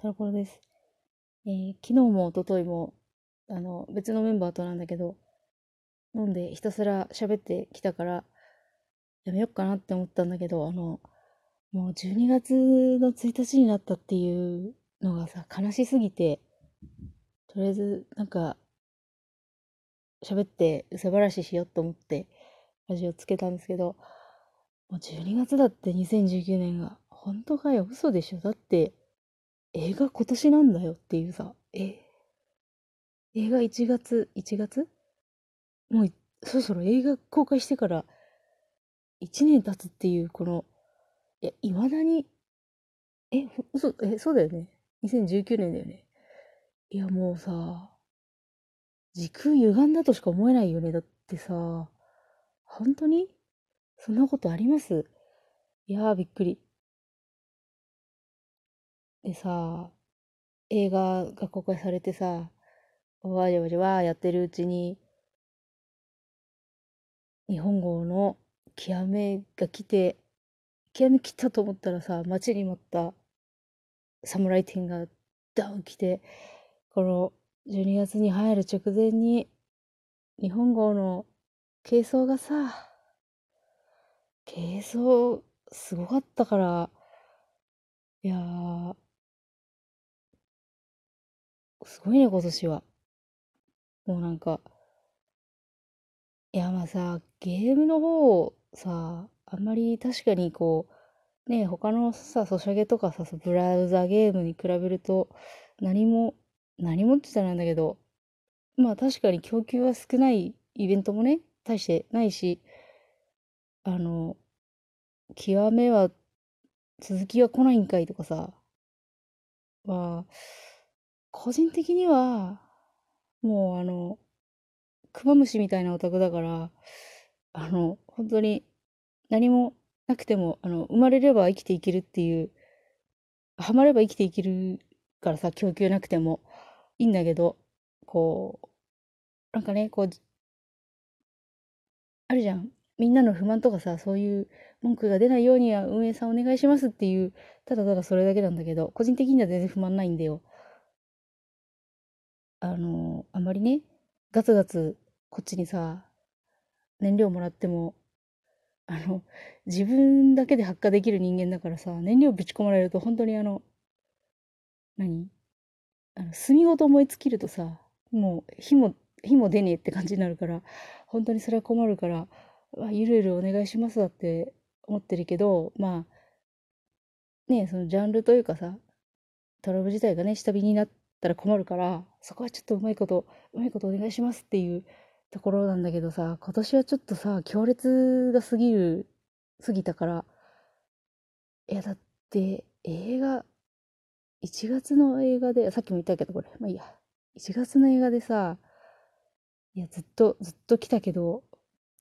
タラコロです。えー昨日も一昨日も、あの、別のメンバーとなんだけど、飲んでひたすら喋ってきたから、やめよっかなって思ったんだけど、あの、もう12月の1日になったっていうのがさ、悲しすぎて、とりあえず、なんか、喋って、うさばらししようと思って、ラジオつけたんですけど、もう12月だって2019年が、本当かよ、嘘でしょだって、映画今年なんだよっていうさ、え、映画1月、1月？もう、そろそろ映画公開してから1年経つっていう、この、いや、未だに、え、嘘、え、そうだよね。2019年だよね。いや、もうさ、時空歪んだとしか思えないよね。だってさ、本当に？そんなことあります？いやー、びっくり。でさ、映画が公開されてさ、わじゃわじわーやってるうちに、日本語の極めが来て、極め来たと思ったらさ、待ちに待った侍天がダウン来て、この12月に入る直前に、日本語の軽装がさ、軽装すごかったから、いやー、すごいね、今年は。もうなんか、いや、まあさ、ゲームの方を、さ、あんまり確かにこう、ね、他のさ、ソシャゲとかさ、ブラウザゲームに比べると、何も、何もって言ったらなんだけど、まあ確かに供給は少ないイベントもね、大してないし、あの、極めは、続きは来ないんかいとかさ、まあ、個人的には、もうあの、クマムシみたいなオタクだから、あの、本当に何もなくても、あの、生まれれば生きていけるっていう、ハマれば生きていけるからさ、供給なくてもいいんだけど、こう、なんかね、こう、あるじゃん。みんなの不満とかさ、そういう文句が出ないようには運営さんお願いしますっていう、ただただそれだけなんだけど、個人的には全然不満ないんだよ。あの、あまりね、ガツガツこっちにさ、燃料もらっても、あの、自分だけで発火できる人間だからさ、燃料ぶち込まれると本当にあの、何？あの、炭ごと燃え尽きるとさ、もう火も、火も出ねえって感じになるから、本当にそれは困るから、わゆるゆるお願いしますだって思ってるけど、まあ、ねそのジャンルというかさ、トラブル自体がね、下火になってたら困るから、そこはちょっとうまいこと、うまいことお願いしますっていうところなんだけどさ、今年はちょっとさ、強烈が過ぎる、過ぎたから、いや、だって、映画、1月の映画で、さっきも言ったけど、これ、まあいいや。1月の映画でさ、いや、ずっと、ずっと来たけど、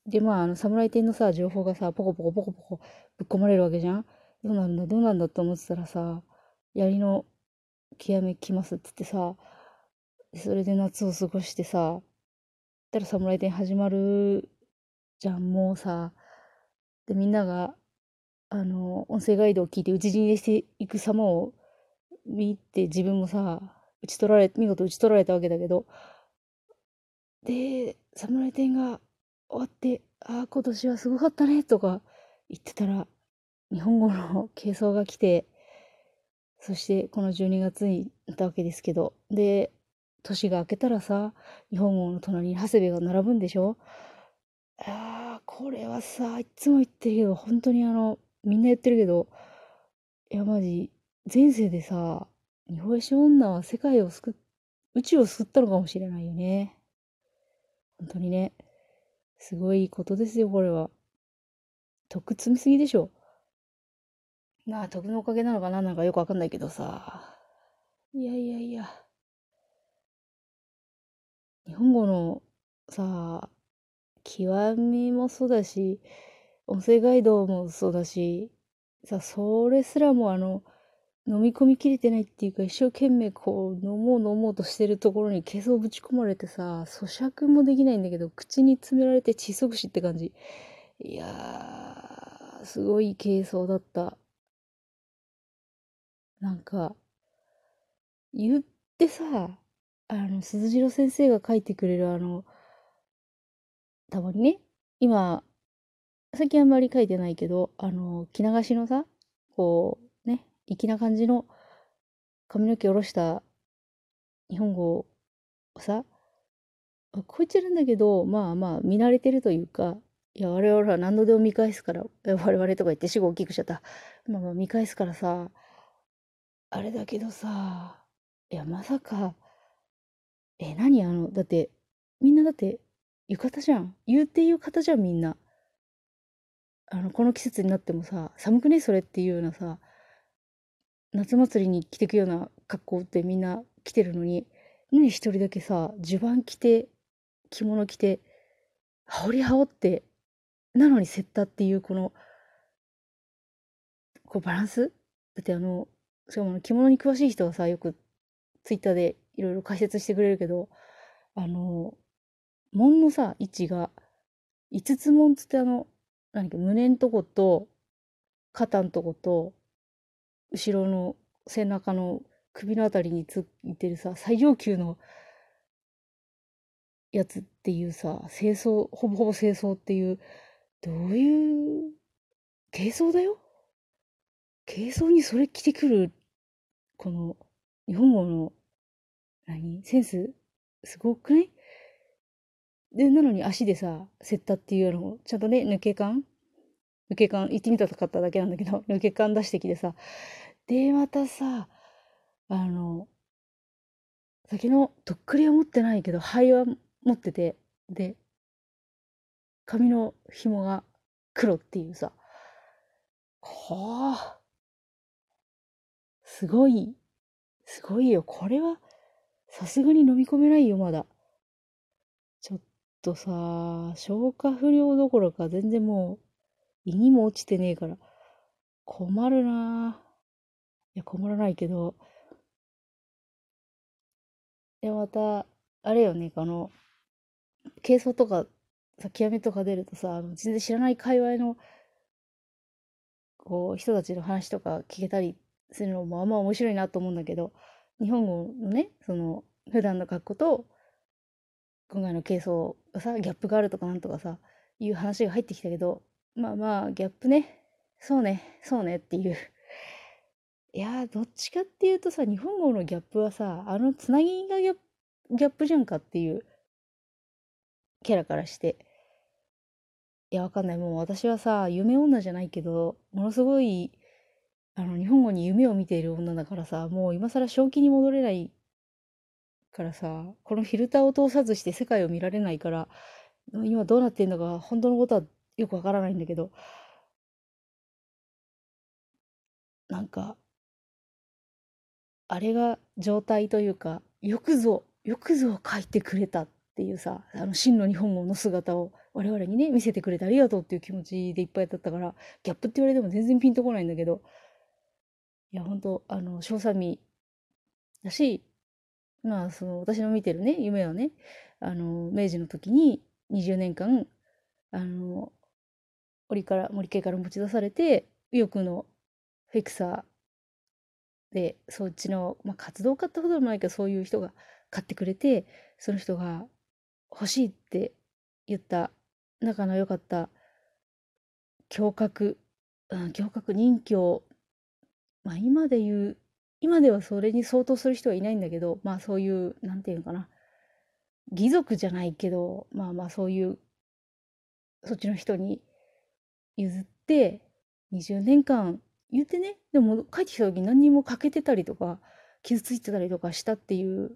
で、まあ、あの、侍店のさ、情報がさ、ポコポコポコポコぶっ込まれるわけじゃんどうなんだ、どうなんだって思ってたらさ、槍の極め来ますって言ってさ、それで夏を過ごしてさ、たら侍店始まるじゃん、もうさ。で、みんなが、あの、音声ガイドを聞いて打ち死にしていく様を見て、自分もさ、打ち取られ、見事打ち取られたわけだけど、で、侍店が終わって、ああ、今年はすごかったね、とか言ってたら、日本語の 軽装が来て、そしてこの12月になったわけですけど、で、年が明けたらさ、日本語の隣に長谷部が並ぶんでしょ？ああ、これはさ、いつも言ってるけど、本当にあの、みんな言ってるけど、いや、マジ、前世でさ、日本史女は世界を救っ、宇宙を救ったのかもしれないよね。本当にね。すごいことですよ、これは。徳積みすぎでしょ。まあ、徳のおかげなのかな？なんかよくわかんないけどさ。いやいやいや。日本語のさ、極みもそうだし、音声ガイドもそうだし、さ、それすらもあの、飲み込みきれてないっていうか、一生懸命こう、飲もう飲もうとしてるところに毛をぶち込まれてさ、咀嚼もできないんだけど、口に詰められて窒息死って感じ。いやー、すごい軽装だった。なんか、言ってさ、あの、鈴次郎先生が書いてくれるあの、たまにね、今、最近あんまり書いてないけど、あの、着流しのさ、こう、ね、粋な感じの髪の毛下ろした日本語をさ、こいつなんだけど、まあまあ見慣れてるというか、いや、我々は何度でも見返すから、我々とか言って死後大きくしちゃった。まあまあ見返すからさ、あれだけどさ、いや、まさか、え、何あの、だって、みんなだって、浴衣じゃん。言うて浴衣じゃん、みんな。あの、この季節になってもさ、寒くね？それっていうようなさ、夏祭りに着てくような格好ってみんな着てるのに、何一人だけさ、襦袢着て、着物着て、羽織羽織って、なのにセッタっていうこの、こうバランス？だってあの、しかも着物に詳しい人はさ、よくツイッターでいろいろ解説してくれるけど、あの、門のさ、位置が、五つ門つってあの、何か胸んとこと肩んとこと後ろの背中の首のあたりについてるさ最上級のやつっていうさ清掃ほぼほぼ清掃っていうどういう軽装だよ？軽装にそれ着てくるこの日本語の何？センスすごくない？で、なのに足でさ、セッタっていうのを、ちゃんとね、抜け感？抜け感、行ってみたかっただけなんだけど、抜け感出してきてさ。で、またさ、あの、先のとっくりは持ってないけど、灰は持ってて、で、髪の紐が黒っていうさ、はあ、すごい、すごいよ。これは、さすがに飲み込めないよ、まだ。ちょっとさ、消化不良どころか全然もう、胃にも落ちてねえから、困るなぁいや、困らないけど、で、また、あれよね、あの、軽装とか、さ、極めとか出るとさ、あの全然知らない界隈の、こう、人たちの話とか聞けたりするのもあんま面白いなと思うんだけど、日本語のね、その、普段の格好と、今回の軽装がさ、ギャップがあるとかなんとかさ、いう話が入ってきたけど、まあまあ、ギャップね。そうね、そうねっていう。いやどっちかっていうとさ、日本語のギャップはさ、あのつなぎがギャギャップじゃんかっていうキャラからして。いや、わかんない。もう私はさ、夢女じゃないけど、ものすごい、あの、日本語に夢を見ている女だからさ、もう今更正気に戻れないからさ、このフィルターを通さずして世界を見られないから、今どうなってんのか、本当のことはよくわからないんだけど、なんか、あれが状態というか、よくぞ、よくぞ書いてくれたっていうさ、あの真の日本語の姿を我々にね、見せてくれてありがとうっていう気持ちでいっぱいだったから、ギャップって言われても全然ピンとこないんだけど、いや、本当あの、賞賛味だし、まあ、その、私の見てるね、夢はね、あの、明治の時に20年間、あの、森から、森家から持ち出されて、右翼のフィクサーで、そっちの、まあ、活動家ってほどでもないけど、そういう人が買ってくれて、その人が欲しいって言った仲の良かった胸郭、うん、胸郭任教、まあ今で言う、今ではそれに相当する人はいないんだけど、まあそういう、なんていうのかな、義族じゃないけど、まあまあそういう、そっちの人に譲って20年間言ってね。でも帰ってきた時何にも欠けてたりとか傷ついてたりとかしたっていう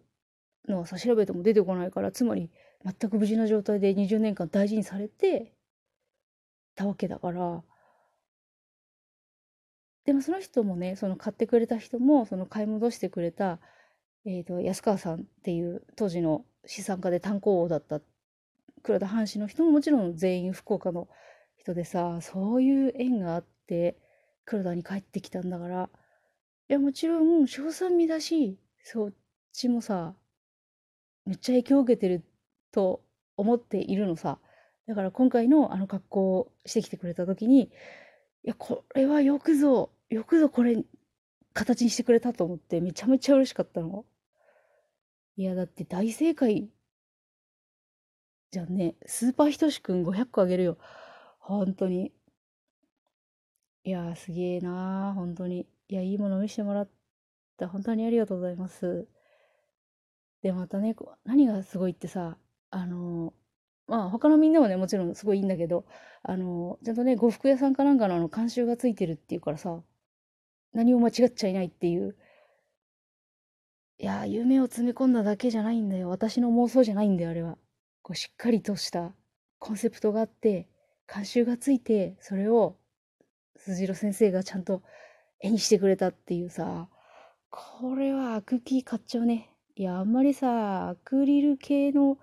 のはさ調べても出てこないからつまり全く無事な状態で20年間大事にされてたわけだからでもその人もねその買ってくれた人もその買い戻してくれた、えーと、安川さんっていう当時の資産家で炭鉱王だった黒田藩士の人ももちろん全員福岡の人でさ、そういう縁があって、黒田に帰ってきたんだから、いや、もちろん、賞賛味だし、そっちもさ、めっちゃ影響を受けてると思っているのさ。だから今回のあの格好をしてきてくれた時に、いや、これはよくぞ、よくぞこれ形にしてくれたと思ってめちゃめちゃ嬉しかったの。いや、だって大正解じゃんね。スーパーひとしくん500個あげるよ。本当に。いや、すげえなー、本当に。いや、いいもの見せてもらった。本当にありがとうございます。で、またね、何がすごいってさ、あの、まあ他のみんなもね、もちろんすごいいいんだけど、あの、ちゃんとね、呉服屋さんかなんかのあの監修がついてるっていうからさ、何も間違っちゃいないっていう。いや、夢を詰め込んだだけじゃないんだよ。私の妄想じゃないんだよ、あれは。こうしっかりとしたコンセプトがあって、監修がついて、それを辻郎先生がちゃんと絵にしてくれたっていうさ、これはアクキー買っちゃうね。いや、あんまりさ、アクリル系の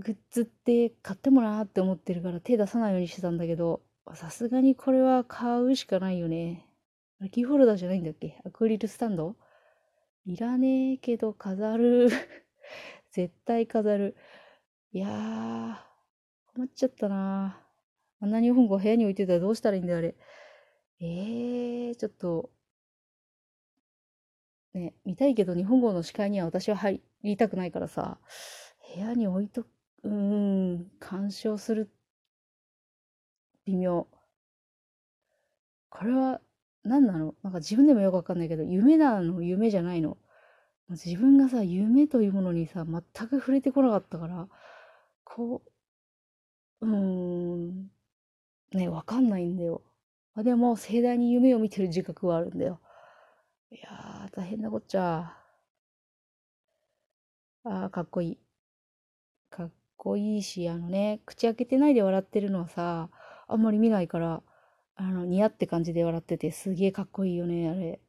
グッズって買ってもなーって思ってるから手出さないようにしてたんだけど、さすがにこれは買うしかないよね。キーホルダーじゃないんだっけ？アクリルスタンド？いらねえけど飾る 絶対飾る。いやー、困っちゃったなあんな日本語部屋に置いてたらどうしたらいいんだ、あれ。えー、ちょっと、ね、見たいけど日本語の視界には私は入りたくないからさ、部屋に置いと、うーん、干渉する、微妙。これは何なのなんか自分でもよくわかんないけど、夢なの夢じゃないの自分がさ、夢というものにさ、全く触れてこなかったから、こう、うーん、ね、わかんないんだよ。まあ、でも、盛大に夢を見てる自覚はあるんだよ。いやー、大変なこっちゃ。あー、かっこいい。かっこいいし、あのね、口開けてないで笑ってるのはさ、あんまり見ないから、あの、似合って感じで笑ってて、すげえかっこいいよね、あれ。